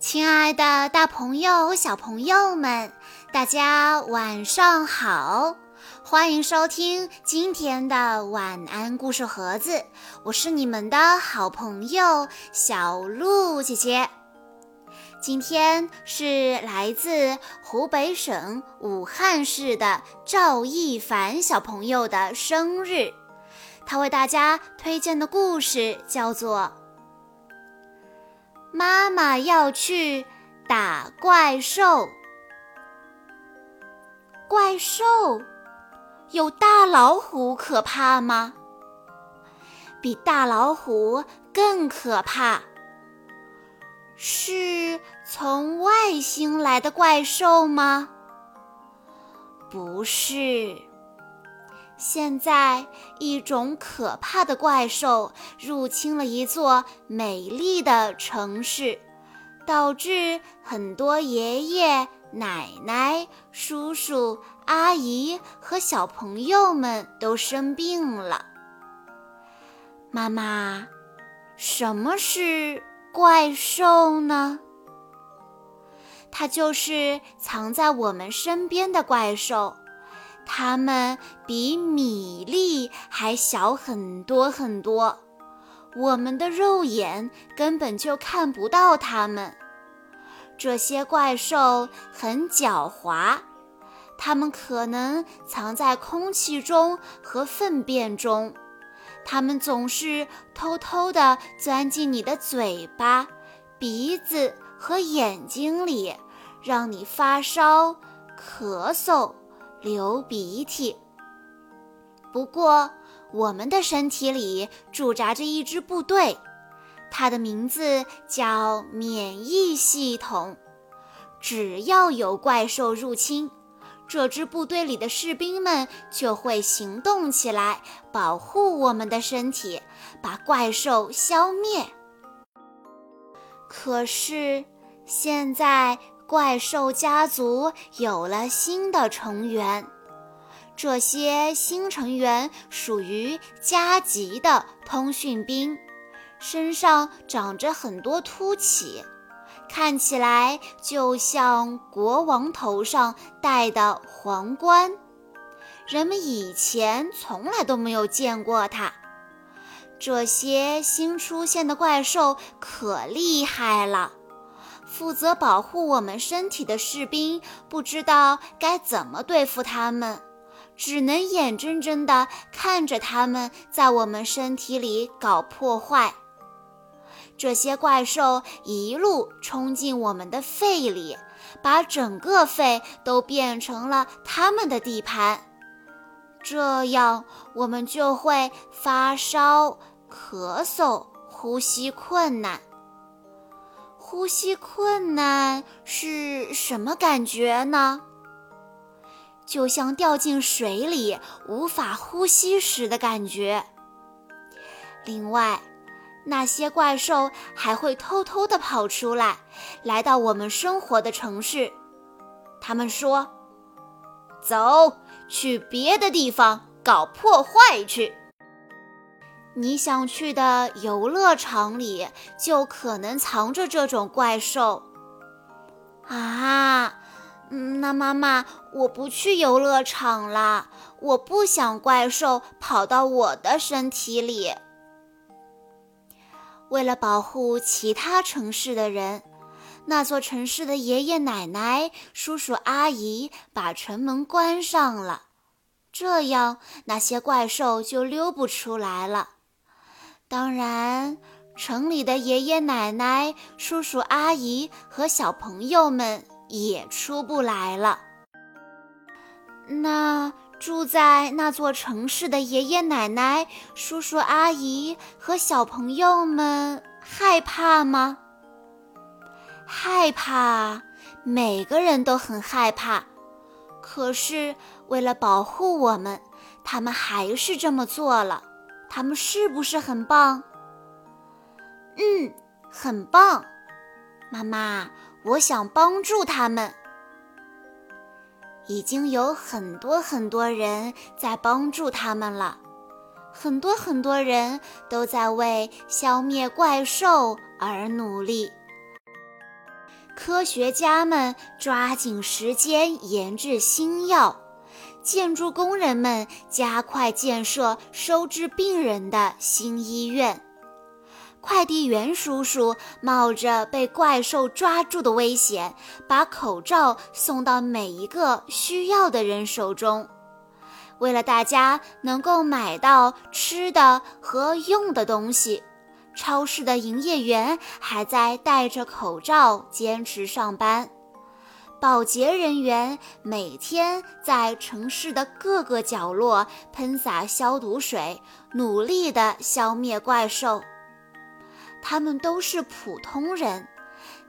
亲爱的，大朋友、小朋友们，大家晚上好！欢迎收听今天的晚安故事盒子，我是你们的好朋友小鹿姐姐。今天是来自湖北省武汉市的赵一凡小朋友的生日，他为大家推荐的故事叫做。妈妈要去打怪兽。怪兽有大老虎可怕吗？比大老虎更可怕。是从外星来的怪兽吗？不是。现在，一种可怕的怪兽入侵了一座美丽的城市，导致很多爷爷奶奶、叔叔阿姨和小朋友们都生病了。妈妈，什么是怪兽呢？它就是藏在我们身边的怪兽。它们比米粒还小很多很多，我们的肉眼根本就看不到它们。这些怪兽很狡猾，它们可能藏在空气中和粪便中，它们总是偷偷地钻进你的嘴巴、鼻子和眼睛里，让你发烧、咳嗽。流鼻涕。不过，我们的身体里驻扎着一支部队，它的名字叫免疫系统。只要有怪兽入侵，这支部队里的士兵们就会行动起来，保护我们的身体，把怪兽消灭。可是，现在。怪兽家族有了新的成员，这些新成员属于加级的通讯兵，身上长着很多凸起，看起来就像国王头上戴的皇冠。人们以前从来都没有见过它。这些新出现的怪兽可厉害了。负责保护我们身体的士兵不知道该怎么对付他们，只能眼睁睁地看着他们在我们身体里搞破坏。这些怪兽一路冲进我们的肺里，把整个肺都变成了他们的地盘，这样我们就会发烧、咳嗽、呼吸困难。呼吸困难是什么感觉呢？就像掉进水里无法呼吸时的感觉。另外，那些怪兽还会偷偷地跑出来，来到我们生活的城市。他们说：“走去别的地方搞破坏去。”你想去的游乐场里就可能藏着这种怪兽啊！嗯，那妈妈，我不去游乐场了，我不想怪兽跑到我的身体里。为了保护其他城市的人，那座城市的爷爷奶奶、叔叔阿姨把城门关上了，这样那些怪兽就溜不出来了。当然，城里的爷爷奶奶、叔叔阿姨和小朋友们也出不来了。那住在那座城市的爷爷奶奶、叔叔阿姨和小朋友们害怕吗？害怕，每个人都很害怕。可是为了保护我们，他们还是这么做了。他们是不是很棒？嗯，很棒。妈妈，我想帮助他们。已经有很多很多人在帮助他们了，很多很多人都在为消灭怪兽而努力。科学家们抓紧时间研制新药，建筑工人们加快建设收治病人的新医院。快递员叔叔冒着被怪兽抓住的危险，把口罩送到每一个需要的人手中。为了大家能够买到吃的和用的东西，超市的营业员还在戴着口罩坚持上班。保洁人员每天在城市的各个角落喷洒消毒水，努力地消灭怪兽。他们都是普通人，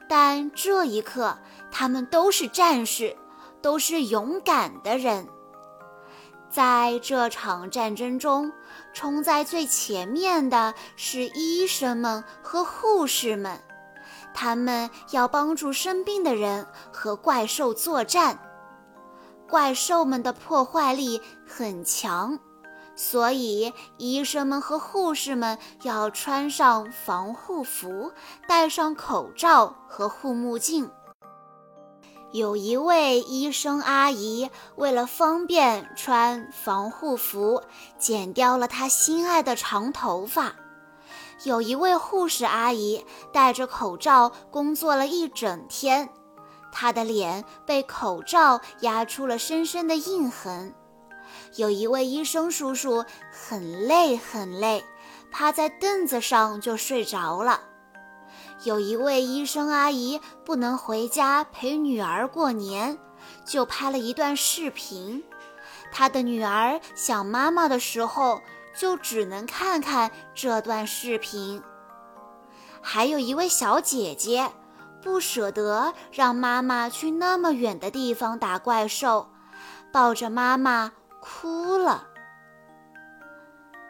但这一刻，他们都是战士，都是勇敢的人。在这场战争中，冲在最前面的是医生们和护士们，他们要帮助生病的人和怪兽作战。怪兽们的破坏力很强，所以医生们和护士们要穿上防护服，戴上口罩和护目镜。有一位医生阿姨为了方便穿防护服，剪掉了她心爱的长头发。有一位护士阿姨戴着口罩工作了一整天，她的脸被口罩压出了深深的印痕。有一位医生叔叔很累很累，趴在凳子上就睡着了。有一位医生阿姨不能回家陪女儿过年，就拍了一段视频。她的女儿想妈妈的时候，就只能看看这段视频。还有一位小姐姐，不舍得让妈妈去那么远的地方打怪兽，抱着妈妈哭了。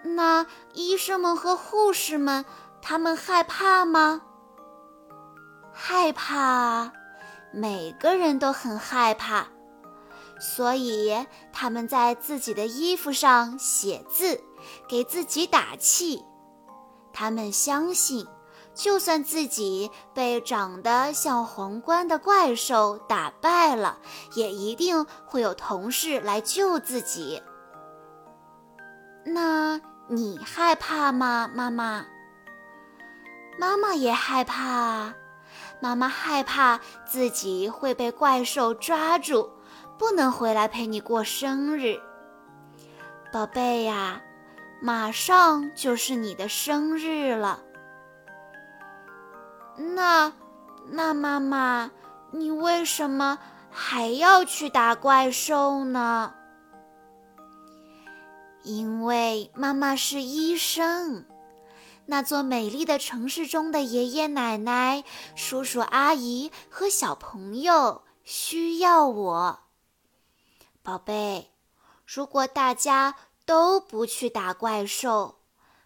那医生们和护士们，他们害怕吗？害怕啊，每个人都很害怕，所以他们在自己的衣服上写字，给自己打气。他们相信，就算自己被长得像皇冠的怪兽打败了，也一定会有同事来救自己。那你害怕吗，妈妈？妈妈也害怕啊。妈妈害怕自己会被怪兽抓住，不能回来陪你过生日。宝贝呀，马上就是你的生日了。那，那妈妈，你为什么还要去打怪兽呢？因为妈妈是医生。那座美丽的城市中的爷爷奶奶、叔叔阿姨和小朋友需要我，宝贝。如果大家都不去打怪兽，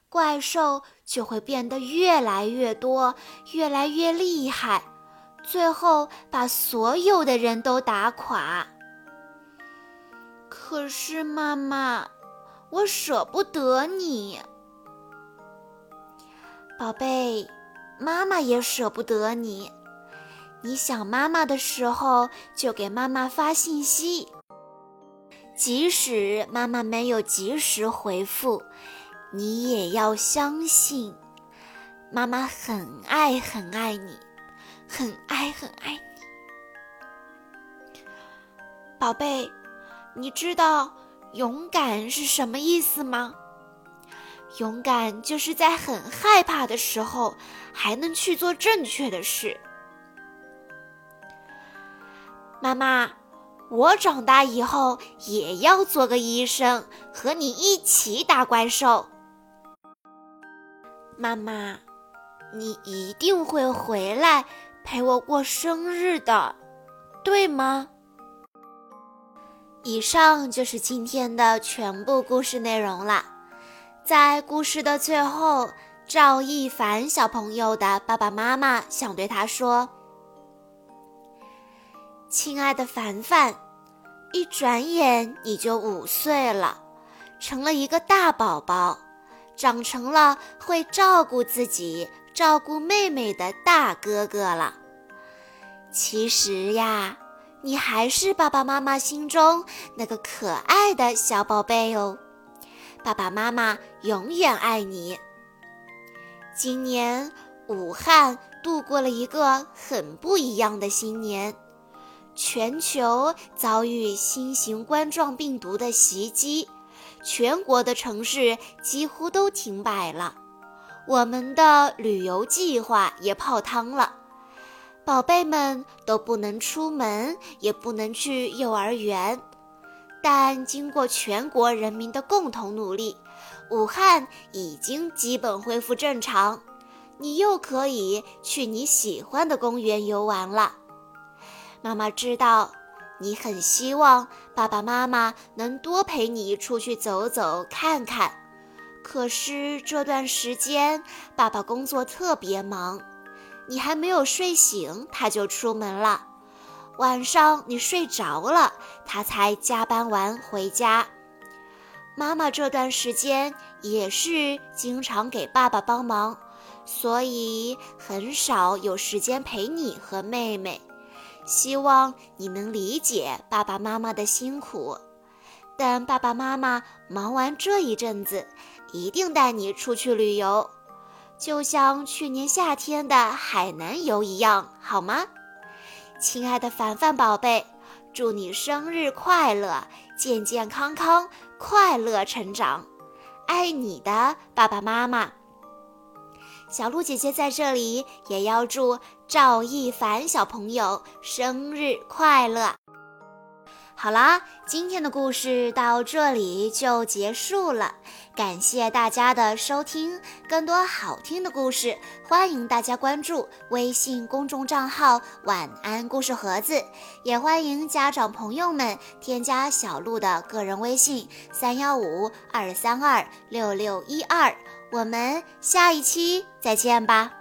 怪兽就会变得越来越多、越来越厉害，最后把所有的人都打垮。可是妈妈，我舍不得你。宝贝，妈妈也舍不得你。你想妈妈的时候，就给妈妈发信息。即使妈妈没有及时回复，你也要相信，妈妈很爱很爱你，很爱很爱你。宝贝，你知道勇敢是什么意思吗？勇敢就是在很害怕的时候，还能去做正确的事。妈妈，我长大以后也要做个医生，和你一起打怪兽。妈妈，你一定会回来陪我过生日的，对吗？以上就是今天的全部故事内容了。在故事的最后，赵一凡小朋友的爸爸妈妈想对他说：“亲爱的凡凡，一转眼你就五岁了，成了一个大宝宝，长成了会照顾自己、照顾妹妹的大哥哥了。其实呀，你还是爸爸妈妈心中那个可爱的小宝贝哦。爸爸妈妈永远爱你。今年武汉度过了一个很不一样的新年，全球遭遇新型冠状病毒的袭击，全国的城市几乎都停摆了，我们的旅游计划也泡汤了。宝贝们都不能出门，也不能去幼儿园，但经过全国人民的共同努力，武汉已经基本恢复正常。你又可以去你喜欢的公园游玩了。妈妈知道你很希望爸爸妈妈能多陪你出去走走看看，可是这段时间爸爸工作特别忙。你还没有睡醒，他就出门了。晚上你睡着了，他才加班完回家。妈妈这段时间也是经常给爸爸帮忙，所以很少有时间陪你和妹妹。希望你能理解爸爸妈妈的辛苦。等爸爸妈妈忙完这一阵子，一定带你出去旅游。就像去年夏天的海南游一样，好吗？亲爱的凡凡宝贝，祝你生日快乐，健健康康，快乐成长，爱你的爸爸妈妈。小鹿姐姐在这里也要祝赵一凡小朋友生日快乐。好啦，今天的故事到这里就结束了，感谢大家的收听。更多好听的故事，欢迎大家关注微信公众账号“晚安故事盒子”，也欢迎家长朋友们添加小鹿的个人微信：三幺五二三二六六一二。我们下一期再见吧。